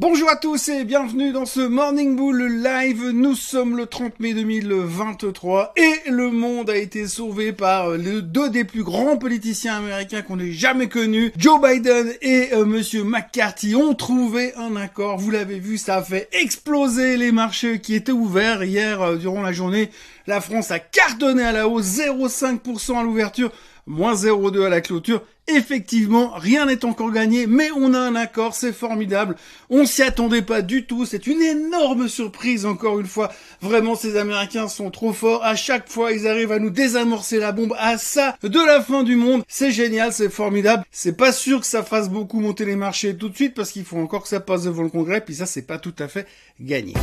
Bonjour à tous et bienvenue dans ce Morning Bull Live. Nous sommes le 30 mai 2023 et le monde a été sauvé par deux des plus grands politiciens américains qu'on ait jamais connus. Joe Biden et euh, Monsieur McCarthy ont trouvé un accord. Vous l'avez vu, ça a fait exploser les marchés qui étaient ouverts hier euh, durant la journée. La France a cartonné à la hausse, 0,5% à l'ouverture moins 0,2 à la clôture. Effectivement, rien n'est encore gagné, mais on a un accord, c'est formidable. On s'y attendait pas du tout, c'est une énorme surprise encore une fois. Vraiment, ces Américains sont trop forts. À chaque fois, ils arrivent à nous désamorcer la bombe à ça de la fin du monde. C'est génial, c'est formidable. C'est pas sûr que ça fasse beaucoup monter les marchés tout de suite parce qu'il faut encore que ça passe devant le Congrès, puis ça, c'est pas tout à fait gagné.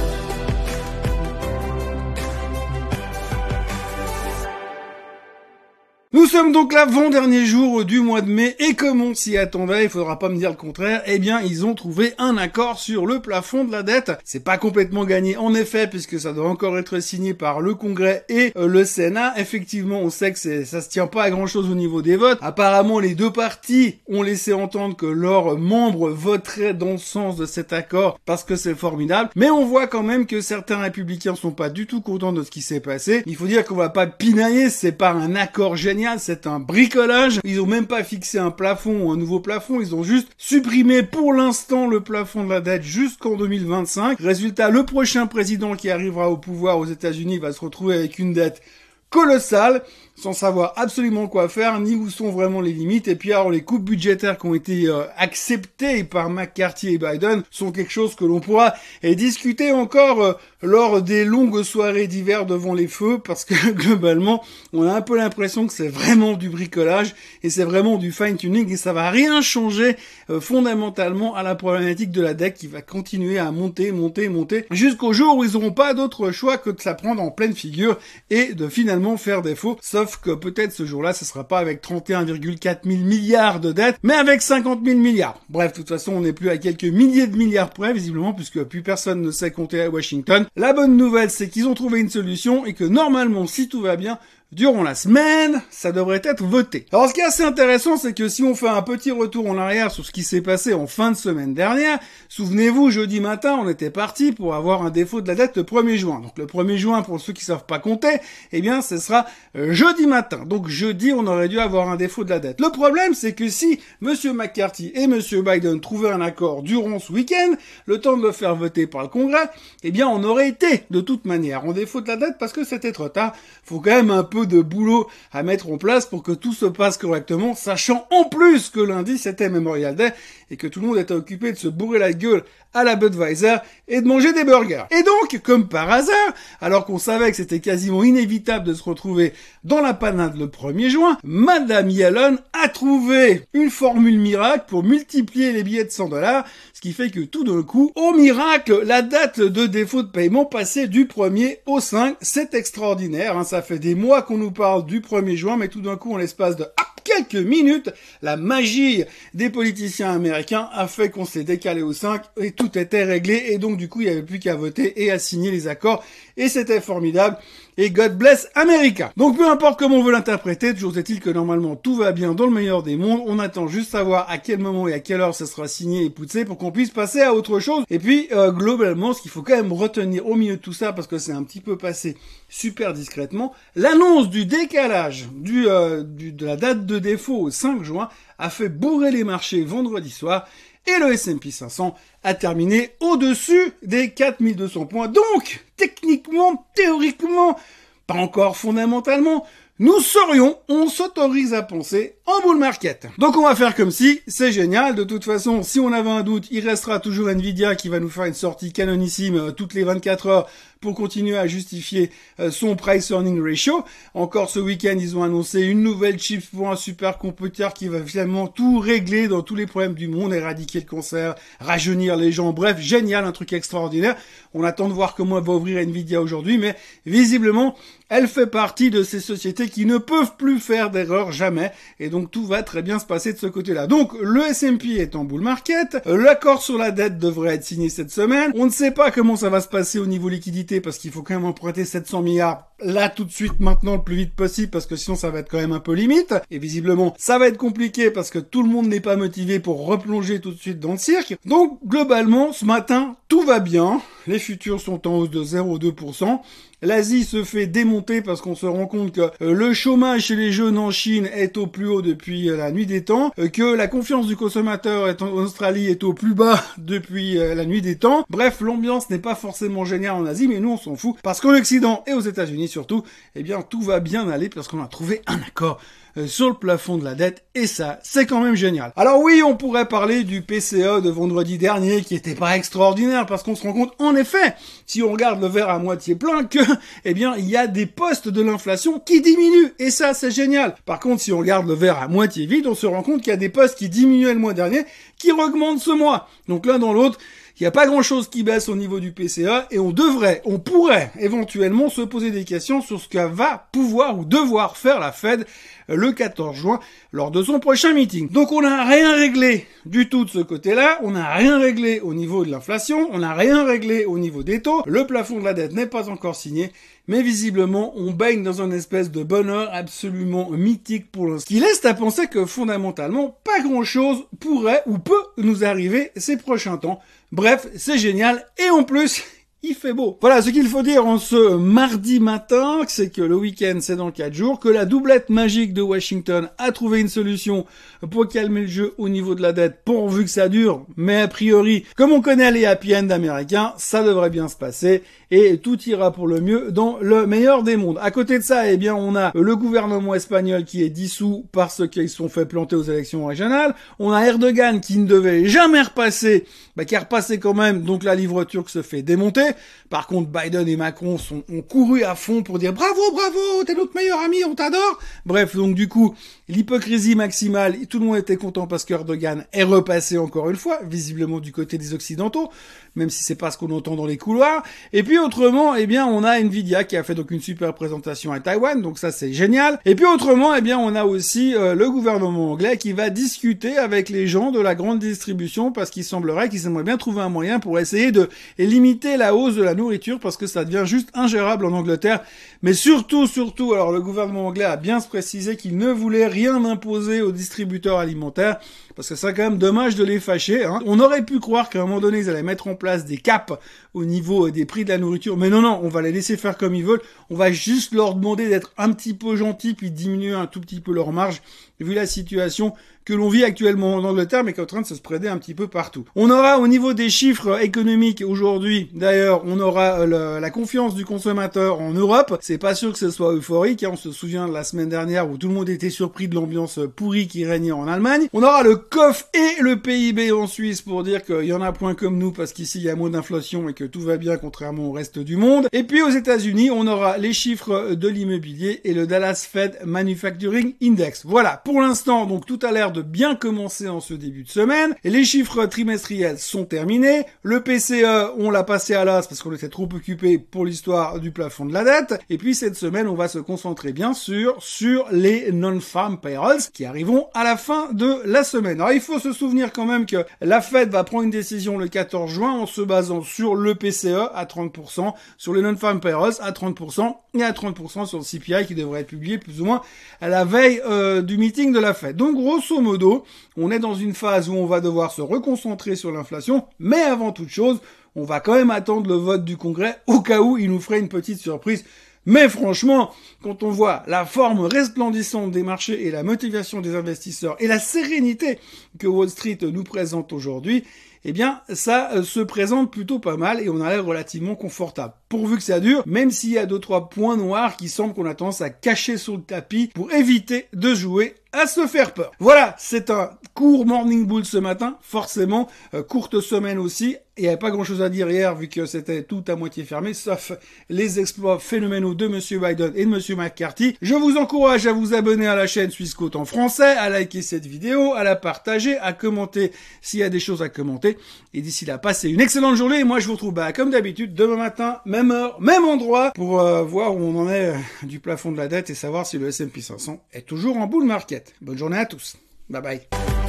Nous sommes donc l'avant-dernier jour du mois de mai et comme on s'y attendait, il faudra pas me dire le contraire, eh bien ils ont trouvé un accord sur le plafond de la dette. C'est pas complètement gagné en effet puisque ça doit encore être signé par le Congrès et euh, le Sénat. Effectivement, on sait que ça se tient pas à grand chose au niveau des votes. Apparemment, les deux parties ont laissé entendre que leurs membres voteraient dans le sens de cet accord parce que c'est formidable. Mais on voit quand même que certains républicains sont pas du tout contents de ce qui s'est passé. Il faut dire qu'on va pas pinailler, c'est pas un accord génial c'est un bricolage. Ils ont même pas fixé un plafond un nouveau plafond, ils ont juste supprimé pour l'instant le plafond de la dette jusqu'en 2025. Résultat, le prochain président qui arrivera au pouvoir aux États-Unis va se retrouver avec une dette colossale sans savoir absolument quoi faire, ni où sont vraiment les limites. Et puis alors les coupes budgétaires qui ont été euh, acceptées par McCarthy et Biden sont quelque chose que l'on pourra discuter encore euh, lors des longues soirées d'hiver devant les feux, parce que globalement, on a un peu l'impression que c'est vraiment du bricolage et c'est vraiment du fine-tuning et ça va rien changer euh, fondamentalement à la problématique de la dette qui va continuer à monter, monter, monter jusqu'au jour où ils n'auront pas d'autre choix que de la prendre en pleine figure et de finalement faire défaut, sauf Sauf que peut-être ce jour-là, ce sera pas avec 31,4 000 milliards de dettes, mais avec 50 000 milliards. Bref, de toute façon, on n'est plus à quelques milliers de milliards près, visiblement, puisque plus personne ne sait compter à Washington. La bonne nouvelle, c'est qu'ils ont trouvé une solution et que normalement, si tout va bien, durant la semaine, ça devrait être voté. Alors ce qui est assez intéressant, c'est que si on fait un petit retour en arrière sur ce qui s'est passé en fin de semaine dernière, souvenez-vous, jeudi matin, on était parti pour avoir un défaut de la dette le 1er juin. Donc le 1er juin, pour ceux qui savent pas compter, eh bien ce sera euh, jeudi matin. Donc jeudi, on aurait dû avoir un défaut de la dette. Le problème, c'est que si Monsieur McCarthy et Monsieur Biden trouvaient un accord durant ce week-end, le temps de le faire voter par le Congrès, eh bien on aurait été de toute manière en défaut de la dette parce que c'était trop tard. Faut quand même un peu de boulot à mettre en place pour que tout se passe correctement, sachant en plus que lundi c'était Memorial Day et que tout le monde était occupé de se bourrer la gueule à la Budweiser et de manger des burgers. Et donc, comme par hasard, alors qu'on savait que c'était quasiment inévitable de se retrouver dans la panade le 1er juin, Madame Yellen a trouvé une formule miracle pour multiplier les billets de 100 dollars, ce qui fait que tout d'un coup, au miracle, la date de défaut de paiement passait du 1er au 5. C'est extraordinaire, hein. ça fait des mois qu'on nous parle du 1er juin, mais tout d'un coup, en l'espace de quelques minutes, la magie des politiciens américains a fait qu'on s'est décalé au 5 et tout était réglé. Et donc du coup il n'y avait plus qu'à voter et à signer les accords. Et c'était formidable et God bless America. Donc peu importe comment on veut l'interpréter, toujours est-il que normalement tout va bien dans le meilleur des mondes, on attend juste savoir à quel moment et à quelle heure ça sera signé et poussé pour qu'on puisse passer à autre chose. Et puis euh, globalement, ce qu'il faut quand même retenir au milieu de tout ça, parce que c'est un petit peu passé super discrètement, l'annonce du décalage du, euh, de la date de défaut au 5 juin a fait bourrer les marchés vendredi soir et le S&P 500 a terminé au-dessus des 4200 points. Donc, techniquement, théoriquement, pas encore fondamentalement, nous serions, on s'autorise à penser en bull market. Donc on va faire comme si, c'est génial, de toute façon, si on avait un doute, il restera toujours Nvidia qui va nous faire une sortie canonissime euh, toutes les 24 heures pour continuer à justifier euh, son price earning ratio. Encore ce week-end, ils ont annoncé une nouvelle chip pour un supercomputer qui va finalement tout régler dans tous les problèmes du monde, éradiquer le cancer, rajeunir les gens. Bref, génial, un truc extraordinaire. On attend de voir comment elle va ouvrir Nvidia aujourd'hui, mais visiblement, elle fait partie de ces sociétés qu'ils ne peuvent plus faire d'erreur jamais, et donc tout va très bien se passer de ce côté-là. Donc le S&P est en bull market, l'accord sur la dette devrait être signé cette semaine. On ne sait pas comment ça va se passer au niveau liquidité parce qu'il faut quand même emprunter 700 milliards là tout de suite maintenant le plus vite possible parce que sinon ça va être quand même un peu limite et visiblement ça va être compliqué parce que tout le monde n'est pas motivé pour replonger tout de suite dans le cirque. Donc globalement ce matin tout va bien, les futurs sont en hausse de 0,2%. L'Asie se fait démonter parce qu'on se rend compte que euh, le chômage chez les jeunes en Chine est au plus haut depuis euh, la nuit des temps, euh, que la confiance du consommateur en Australie est au plus bas depuis la nuit des temps. Bref, l'ambiance n'est pas forcément géniale en Asie, mais nous on s'en fout parce qu'en Occident et aux États-Unis surtout, eh bien tout va bien aller parce qu'on a trouvé un accord sur le plafond de la dette et ça, c'est quand même génial. Alors oui, on pourrait parler du PCE de vendredi dernier qui était pas extraordinaire parce qu'on se rend compte en effet, si on regarde le verre à moitié plein que eh bien, il y a des postes de l'inflation qui diminuent et ça c'est génial. Par contre, si on regarde le verre à moitié vide, on se rend compte qu'il y a des postes qui diminuaient le mois dernier qui augmentent ce mois. Donc l'un dans l'autre, il n'y a pas grand chose qui baisse au niveau du PCA et on devrait, on pourrait éventuellement se poser des questions sur ce que va pouvoir ou devoir faire la Fed le 14 juin lors de son prochain meeting. Donc on n'a rien réglé du tout de ce côté-là, on n'a rien réglé au niveau de l'inflation, on n'a rien réglé au niveau des taux, le plafond de la dette n'est pas encore signé, mais visiblement on baigne dans une espèce de bonheur absolument mythique pour l'instant. Qui laisse à penser que fondamentalement pas grand chose pourrait ou peut nous arriver ces prochains temps. Bref, c'est génial. Et en plus il fait beau. Voilà, ce qu'il faut dire en ce mardi matin, c'est que le week-end c'est dans 4 jours, que la doublette magique de Washington a trouvé une solution pour calmer le jeu au niveau de la dette, pourvu que ça dure, mais a priori, comme on connaît les happy end américains, ça devrait bien se passer, et tout ira pour le mieux dans le meilleur des mondes. À côté de ça, eh bien, on a le gouvernement espagnol qui est dissous parce qu'ils se sont fait planter aux élections régionales, on a Erdogan qui ne devait jamais repasser, bah, qui a repassé quand même, donc la livre turque se fait démonter, par contre, Biden et Macron ont couru à fond pour dire bravo, bravo, t'es notre meilleur ami, on t'adore. Bref, donc du coup, l'hypocrisie maximale, tout le monde était content parce qu'Erdogan est repassé encore une fois, visiblement du côté des Occidentaux, même si c'est pas ce qu'on entend dans les couloirs. Et puis autrement, eh bien, on a Nvidia qui a fait donc une super présentation à Taïwan, donc ça c'est génial. Et puis autrement, eh bien, on a aussi euh, le gouvernement anglais qui va discuter avec les gens de la grande distribution parce qu'il semblerait qu'ils aimeraient bien trouver un moyen pour essayer de limiter la hausse de la nourriture parce que ça devient juste ingérable en Angleterre. Mais surtout, surtout, alors le gouvernement anglais a bien précisé qu'il ne voulait rien imposer aux distributeurs alimentaires parce que c'est quand même dommage de les fâcher. Hein. On aurait pu croire qu'à un moment donné, ils allaient mettre en place des caps au niveau des prix de la nourriture. Mais non, non, on va les laisser faire comme ils veulent. On va juste leur demander d'être un petit peu gentils puis diminuer un tout petit peu leur marge vu la situation que l'on vit actuellement en Angleterre, mais qui est en train de se spreader un petit peu partout. On aura au niveau des chiffres économiques aujourd'hui, d'ailleurs, on aura euh, la confiance du consommateur en Europe. C'est pas sûr que ce soit euphorique. Hein. On se souvient de la semaine dernière où tout le monde était surpris de l'ambiance pourrie qui régnait en Allemagne. On aura le COF et le PIB en Suisse pour dire qu'il y en a point comme nous parce qu'ici il y a moins d'inflation et que tout va bien contrairement au reste du monde. Et puis aux États-Unis, on aura les chiffres de l'immobilier et le Dallas Fed Manufacturing Index. Voilà. Pour l'instant, donc tout a l'air de bien commencer en ce début de semaine. Les chiffres trimestriels sont terminés. Le PCE, on l'a passé à l'as parce qu'on était trop occupé pour l'histoire du plafond de la dette. Et puis cette semaine, on va se concentrer bien sûr sur les non-farm payrolls qui arriveront à la fin de la semaine. Alors il faut se souvenir quand même que la Fed va prendre une décision le 14 juin en se basant sur le PCE à 30%, sur les non-farm payrolls à 30% et à 30% sur le CPI qui devrait être publié plus ou moins à la veille euh, du meeting de la fête. Donc grosso modo, on est dans une phase où on va devoir se reconcentrer sur l'inflation, mais avant toute chose, on va quand même attendre le vote du Congrès au cas où il nous ferait une petite surprise. Mais franchement, quand on voit la forme resplendissante des marchés et la motivation des investisseurs et la sérénité que Wall Street nous présente aujourd'hui, eh bien, ça euh, se présente plutôt pas mal et on a l'air relativement confortable. Pourvu que ça dure, même s'il y a deux trois points noirs qui semblent qu'on a tendance à cacher sous le tapis pour éviter de jouer à se faire peur. Voilà, c'est un court morning bull ce matin, forcément, euh, courte semaine aussi. Il n'y avait pas grand chose à dire hier vu que c'était tout à moitié fermé, sauf les exploits phénoménaux de Monsieur Biden et de Monsieur McCarthy. Je vous encourage à vous abonner à la chaîne Swissquote en français, à liker cette vidéo, à la partager, à commenter s'il y a des choses à commenter. Et d'ici là, passez une excellente journée. Moi, je vous retrouve, bah, comme d'habitude, demain matin, même heure, même endroit, pour euh, voir où on en est euh, du plafond de la dette et savoir si le S&P 500 est toujours en bull market. Bonne journée à tous. Bye bye.